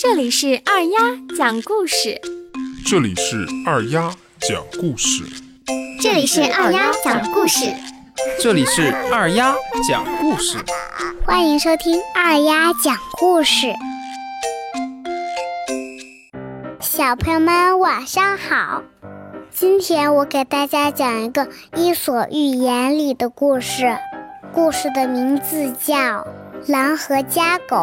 这里是二丫讲故事。这里是二丫讲故事。这里是二丫讲故事。这里是二丫讲故事。欢迎收听二丫讲故事。小朋友们晚上好，今天我给大家讲一个《伊索寓言》里的故事，故事的名字叫《狼和家狗》。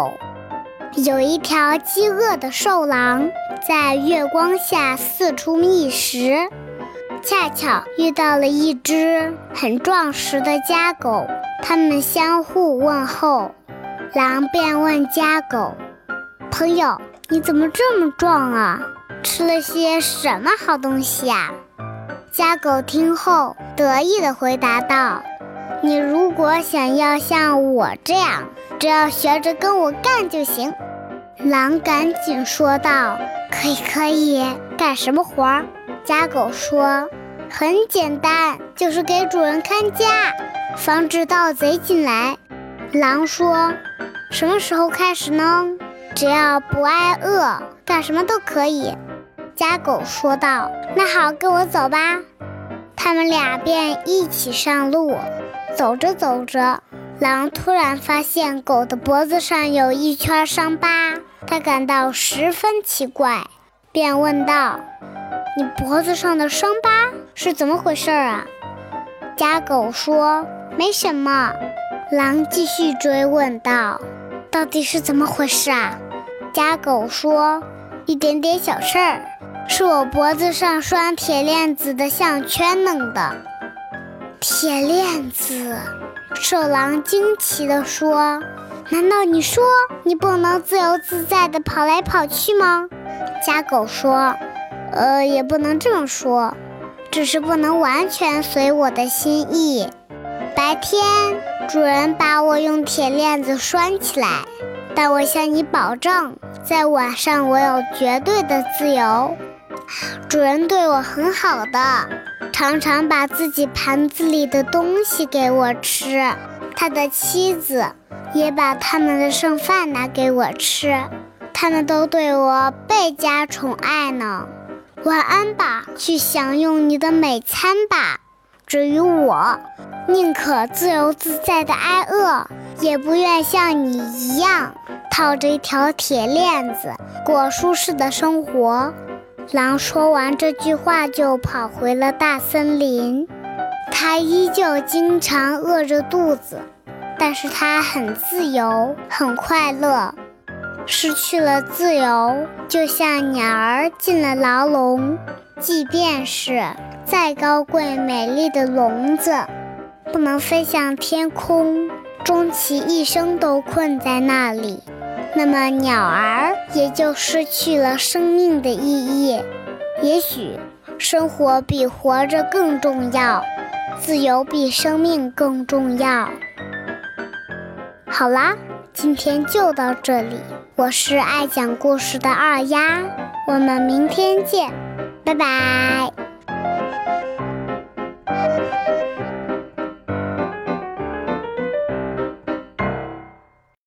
有一条饥饿的瘦狼在月光下四处觅食，恰巧遇到了一只很壮实的家狗，他们相互问候，狼便问家狗：“朋友，你怎么这么壮啊？吃了些什么好东西呀？”家狗听后得意地回答道：“你如果想要像我这样，只要学着跟我干就行。”狼赶紧说道：“可以，可以，干什么活？”家狗说：“很简单，就是给主人看家，防止盗贼进来。”狼说：“什么时候开始呢？”只要不挨饿，干什么都可以。家狗说道：“那好，跟我走吧。”他们俩便一起上路。走着走着，狼突然发现狗的脖子上有一圈伤疤。它感到十分奇怪，便问道：“你脖子上的伤疤是怎么回事啊？”家狗说：“没什么。”狼继续追问道：“到底是怎么回事啊？”家狗说：“一点点小事儿，是我脖子上拴铁链子的项圈弄的。”铁链子，瘦狼惊奇地说。难道你说你不能自由自在地跑来跑去吗？家狗说：“呃，也不能这么说，只是不能完全随我的心意。白天主人把我用铁链子拴起来，但我向你保证，在晚上我有绝对的自由。主人对我很好的，常常把自己盘子里的东西给我吃。他的妻子。”也把他们的剩饭拿给我吃，他们都对我倍加宠爱呢。晚安吧，去享用你的美餐吧。至于我，宁可自由自在的挨饿，也不愿像你一样套着一条铁链子过舒适的生活。狼说完这句话，就跑回了大森林。它依旧经常饿着肚子。但是它很自由，很快乐。失去了自由，就像鸟儿进了牢笼。即便是再高贵美丽的笼子，不能飞向天空，终其一生都困在那里，那么鸟儿也就失去了生命的意义。也许，生活比活着更重要，自由比生命更重要。好啦，今天就到这里。我是爱讲故事的二丫，我们明天见，拜拜。